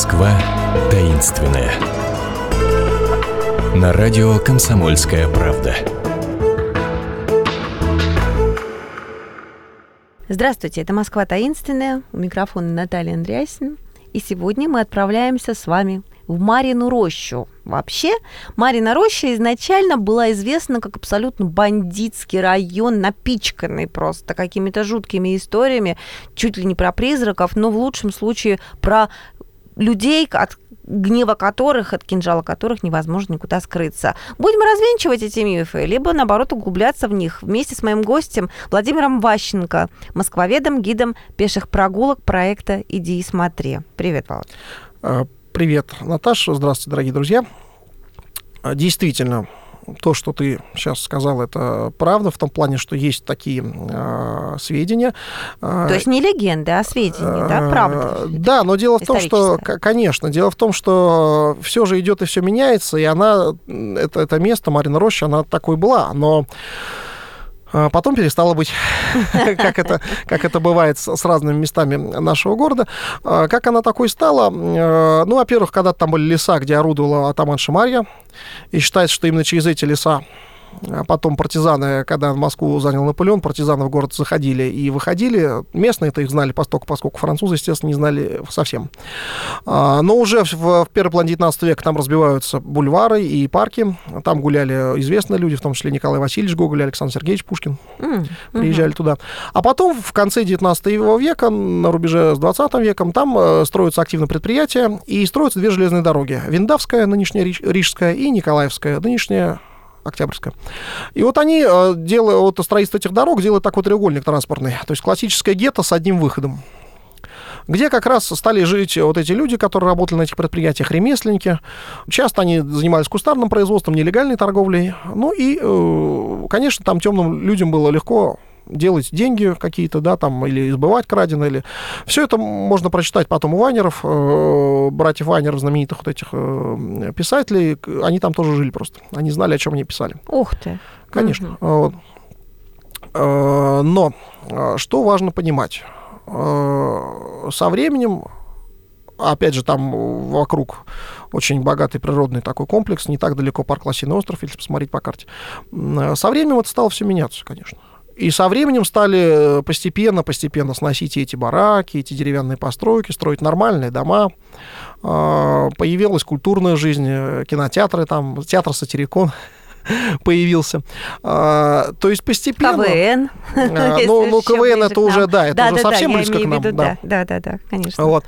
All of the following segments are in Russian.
Москва таинственная. На радио «Комсомольская правда». Здравствуйте, это «Москва таинственная». У микрофона Наталья Андреасин. И сегодня мы отправляемся с вами в Марину рощу. Вообще, Марина роща изначально была известна как абсолютно бандитский район, напичканный просто какими-то жуткими историями, чуть ли не про призраков, но в лучшем случае про людей, от гнева которых, от кинжала которых невозможно никуда скрыться. Будем развенчивать эти мифы, либо, наоборот, углубляться в них вместе с моим гостем Владимиром Ващенко, москвоведом, гидом пеших прогулок проекта «Иди и смотри». Привет, Володь. А, привет, Наташа. Здравствуйте, дорогие друзья. А, действительно, то, что ты сейчас сказал, это правда в том плане, что есть такие э, сведения. То есть не легенды, а сведения, да, правда? Да, но дело в том, что, конечно, дело в том, что все же идет и все меняется, и она, это, это место, Марина Роща, она такой была, но потом перестало быть, как это, как это бывает с, разными местами нашего города. А как она такой стала? Э, ну, во-первых, когда там были леса, где орудовала атаман Марья, и считается, что именно через эти леса а потом партизаны, когда Москву занял Наполеон, партизаны в город заходили и выходили. Местные-то их знали постоку, поскольку французы, естественно, не знали совсем. А, но уже в первой половине 19 века там разбиваются бульвары и парки. Там гуляли известные люди, в том числе Николай Васильевич Гоголь, Александр Сергеевич Пушкин. Mm-hmm. Приезжали туда. А потом, в конце 19 века, на рубеже с 20 веком, там э, строятся активно предприятия и строятся две железные дороги. Виндавская, нынешняя Рижская, и Николаевская, нынешняя Октябрьская. И вот они э, делают, вот строительство этих дорог делают такой треугольник транспортный, то есть классическое гетто с одним выходом где как раз стали жить вот эти люди, которые работали на этих предприятиях, ремесленники. Часто они занимались кустарным производством, нелегальной торговлей. Ну и, э, конечно, там темным людям было легко делать деньги какие-то, да, там, или избывать краденое, или... Все это можно прочитать потом у Вайнеров, э, братьев Вайнеров, знаменитых вот этих э, писателей, они там тоже жили просто. Они знали, о чем они писали. Ух ты! Конечно. Угу. Но что важно понимать? Со временем опять же, там вокруг очень богатый природный такой комплекс, не так далеко парк Лосиный остров, если посмотреть по карте. Со временем это стало все меняться, конечно. И со временем стали постепенно-постепенно сносить эти бараки, эти деревянные постройки, строить нормальные дома. А, появилась культурная жизнь, э, кинотеатры, там, театр «Сатирикон», появился. А, то есть постепенно... КВН. А, ну, ну КВН это уже, да, это да, уже да, совсем да, близко к нам. Да, да, да, да, конечно. Вот.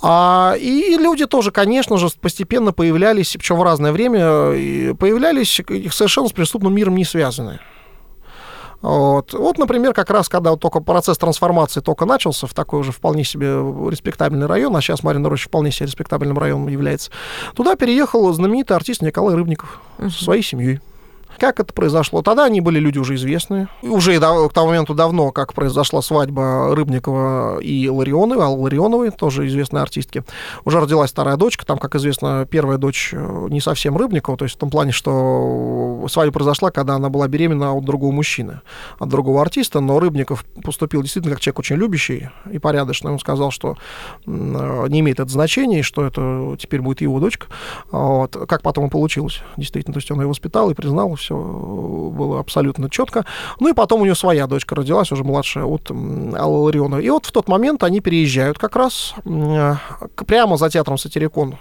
А, и люди тоже, конечно же, постепенно появлялись, причем в разное время, появлялись совершенно с преступным миром не связанные. Вот. вот, например, как раз когда вот только процесс трансформации только начался в такой уже вполне себе респектабельный район, а сейчас Марина Роща вполне себе респектабельным районом является, туда переехал знаменитый артист Николай Рыбников uh-huh. со своей семьей. Как это произошло? Тогда они были люди уже известные. Уже к тому моменту давно, как произошла свадьба Рыбникова и Ларионовой, Аллы Ларионовой, тоже известной артистки. Уже родилась вторая дочка. Там, как известно, первая дочь э, не совсем Рыбникова, то есть в том плане, что свадьба произошла, когда она была беременна от другого мужчины, от другого артиста, но Рыбников поступил действительно как человек очень любящий и порядочный. Он сказал, что э, не имеет это значения, и что это теперь будет его дочка. Вот. Как потом и получилось, действительно. То есть он ее воспитал и признал, все было абсолютно четко. Ну и потом у нее своя дочка родилась, уже младшая, от Аллы Ларионовой. И вот в тот момент они переезжают как раз прямо за театром Сатирикон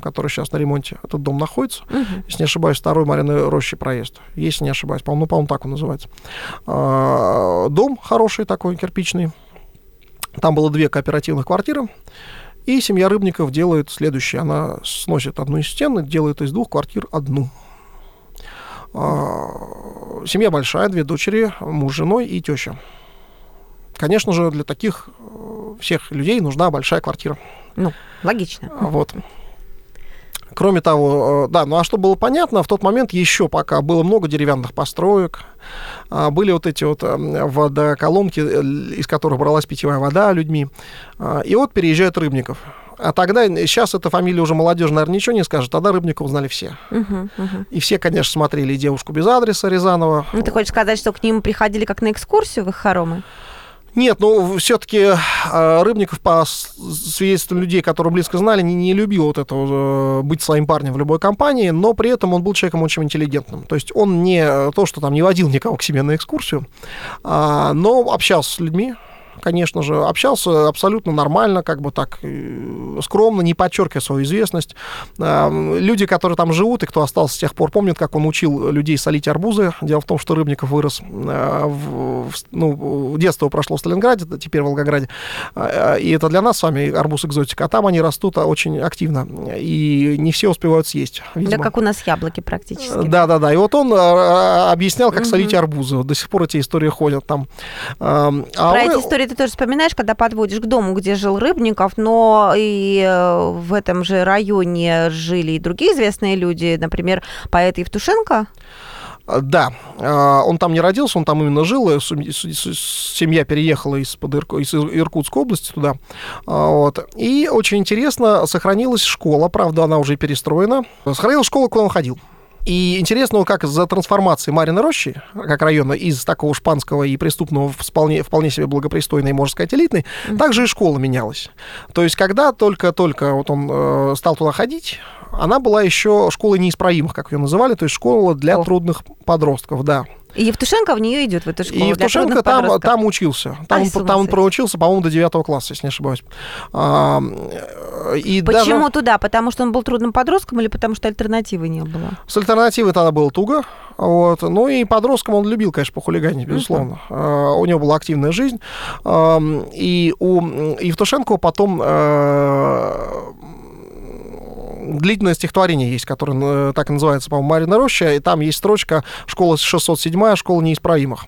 который сейчас на ремонте, этот дом находится. Uh-huh. Если не ошибаюсь, второй Марины Рощи проезд. Если не ошибаюсь, по-моему, ну, по-моему, так он называется. А, дом хороший такой, кирпичный. Там было две кооперативных квартиры. И семья Рыбников делает следующее. Она сносит одну из стен и делает из двух квартир одну. А, семья большая, две дочери, муж, женой и теща. Конечно же, для таких э, всех людей нужна большая квартира. Ну, логично. А, вот. Кроме того, э, да, ну а что было понятно, в тот момент еще пока было много деревянных построек, а, были вот эти вот эм, водоколонки, э, из которых бралась питьевая вода людьми. И вот переезжает Рыбников. А тогда, сейчас эта фамилия уже молодежь, наверное, ничего не скажет, тогда Рыбникова узнали все. Uh-huh, uh-huh. И все, конечно, смотрели «Девушку без адреса» Рязанова. Ну, ты хочешь сказать, что к ним приходили как на экскурсию в их хоромы? Нет, ну, все-таки Рыбников, по свидетельствам людей, которые близко знали, не, не любил вот этого быть своим парнем в любой компании, но при этом он был человеком очень интеллигентным. То есть он не то, что там не водил никого к себе на экскурсию, а, но общался с людьми, конечно же, общался абсолютно нормально, как бы так э, скромно, не подчеркивая свою известность. Люди, которые там живут и кто остался с тех пор, помнят, как он учил людей солить арбузы. Дело в том, что Рыбников вырос, э, в, ну, детство прошло в Сталинграде, теперь в Волгограде. А, и это для нас с вами арбуз экзотика. А там они растут очень активно. И не все успевают съесть. Видимо. Да, как у нас яблоки практически. Да, да, да. И вот он объяснял, как угу. солить арбузы. До сих пор эти истории ходят там. А Про эти истории ты тоже вспоминаешь, когда подводишь к дому, где жил Рыбников, но и э, в этом же районе жили и другие известные люди, например, поэт Евтушенко. Да, а, он там не родился, он там именно жил, семья переехала из, под Ирку, из Иркутской области туда. А, вот. И очень интересно, сохранилась школа, правда, она уже перестроена. Сохранилась школа, куда он ходил. И интересно, как за трансформацией Марины Рощи, как района, из такого шпанского и преступного вполне, вполне себе благопристойной, можно сказать, элитной, mm-hmm. также и школа менялась. То есть, когда только-только вот он э, стал туда ходить, она была еще школой неисправимых, как ее называли, то есть школа для oh. трудных подростков, да. И Евтушенко в нее идет, в эту школу. И Евтушенко там, там учился. Там, Ай, он, там он проучился, по-моему, до 9 класса, если не ошибаюсь. А, и Почему даже... туда? Потому что он был трудным подростком или потому что альтернативы не было? С альтернативой тогда было туго. Вот. Ну и подростком он любил, конечно, похулиганить, безусловно. Uh-huh. У него была активная жизнь. И у Евтушенко потом э, длительное стихотворение есть, которое э, так и называется, по-моему, «Марина роща», и там есть строчка «Школа 607, школа неисправимых».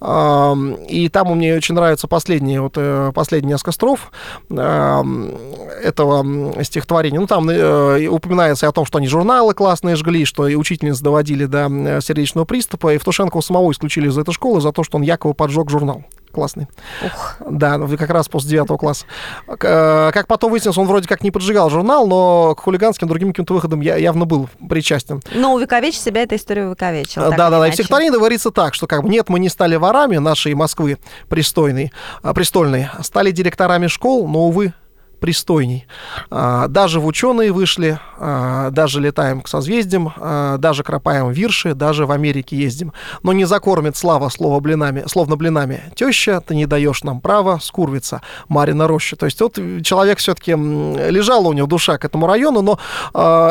И там меня очень нравится последние, вот, э, последние несколько строф этого стихотворения. Ну, там э, упоминается о том, что они журналы классные жгли, что и учительниц доводили до сердечного приступа, и Евтушенкова самого исключили из этой школы за то, что он якобы поджег журнал классный. Ух. Да, ну, как раз после девятого класса. Э, как потом выяснилось, он вроде как не поджигал журнал, но к хулиганским другим каким-то выходам я, явно был причастен. Но увековечить себя эта история увековечила. Да, да, да. И в стихотворении говорится так, что как бы нет, мы не стали ворами нашей Москвы пристойной, а, престольной, стали директорами школ, но, увы, пристойней. А, даже в ученые вышли, а, даже летаем к созвездиям, а, даже кропаем вирши, даже в Америке ездим. Но не закормит слава слова блинами, словно блинами. Теща, ты не даешь нам права скурвиться, Марина Роща. То есть вот человек все-таки лежала у него душа к этому району, но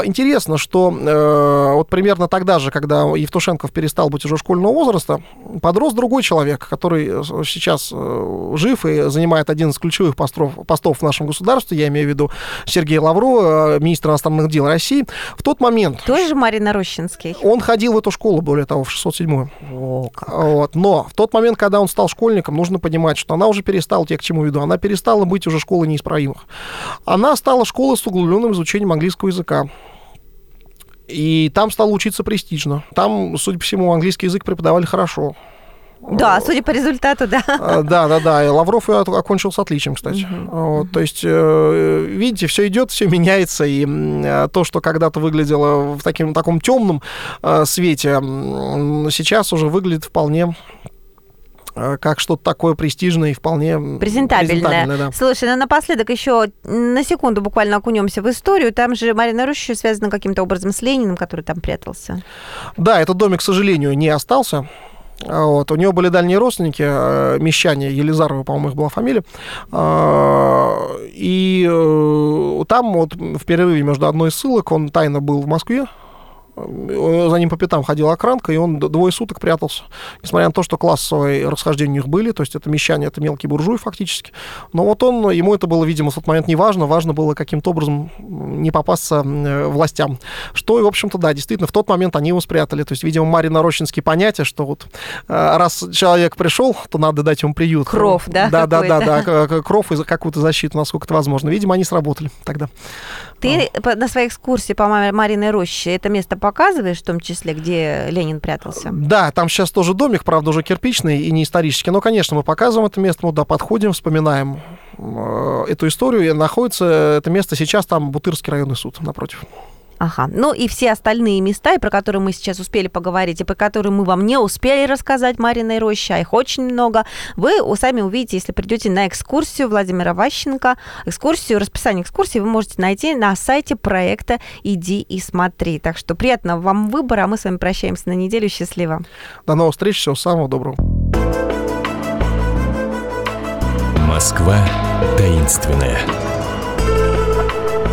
интересно, что э, вот примерно тогда же, когда Евтушенков перестал быть уже школьного возраста, подрос другой человек, который сейчас э, жив и занимает один из ключевых постов в нашем государстве, государства, я имею в виду Сергея Лаврова, э, министра иностранных дел России, в тот момент... Тоже Марина Рощинский? Он ходил в эту школу, более того, в 607-ю. О, как. Вот. Но в тот момент, когда он стал школьником, нужно понимать, что она уже перестала, я к чему веду, она перестала быть уже школой неисправимых. Она стала школой с углубленным изучением английского языка. И там стал учиться престижно. Там, судя по всему, английский язык преподавали хорошо. Да, судя по результату, да. А, да, да, да. И Лавров окончил с отличием, кстати. Угу. Вот, то есть, э, видите, все идет, все меняется, и то, что когда-то выглядело в таким, таком темном э, свете, сейчас уже выглядит вполне э, как что-то такое престижное и вполне презентабельное. презентабельное да. Слушай, ну напоследок еще на секунду буквально окунемся в историю. Там же Марина Роща связана каким-то образом с Лениным, который там прятался. Да, этот домик, к сожалению, не остался. А, вот. У него были дальние родственники, э, мещане, Елизарова, по-моему, их была фамилия. А, и э, там вот в перерыве между одной из ссылок он тайно был в Москве, за ним по пятам ходила охранка, и он двое суток прятался. Несмотря на то, что классовые расхождения у них были, то есть это мещане, это мелкий буржуй фактически. Но вот он, ему это было, видимо, в тот момент не важно, важно было каким-то образом не попасться властям. Что, в общем-то, да, действительно, в тот момент они его спрятали. То есть, видимо, Марина Рощинский понятие, что вот э, раз человек пришел, то надо дать ему приют. Кров, да? Да, да, да, да, кров и какую-то защиту, насколько это возможно. Видимо, они сработали тогда. Ты а. на своей экскурсии по Мариной роще это место показываешь, в том числе, где Ленин прятался? Да, там сейчас тоже домик, правда, уже кирпичный и не исторический. Но, конечно, мы показываем это место, мы туда подходим, вспоминаем э, эту историю. И находится это место сейчас там Бутырский районный суд напротив. Ага. Ну и все остальные места, и про которые мы сейчас успели поговорить, и про которые мы вам не успели рассказать Мариной Роще, а их очень много, вы сами увидите, если придете на экскурсию Владимира Ващенко. Экскурсию, расписание экскурсии вы можете найти на сайте проекта «Иди и смотри». Так что приятного вам выбора, а мы с вами прощаемся на неделю. Счастливо. До новых встреч, всего самого доброго. Москва таинственная.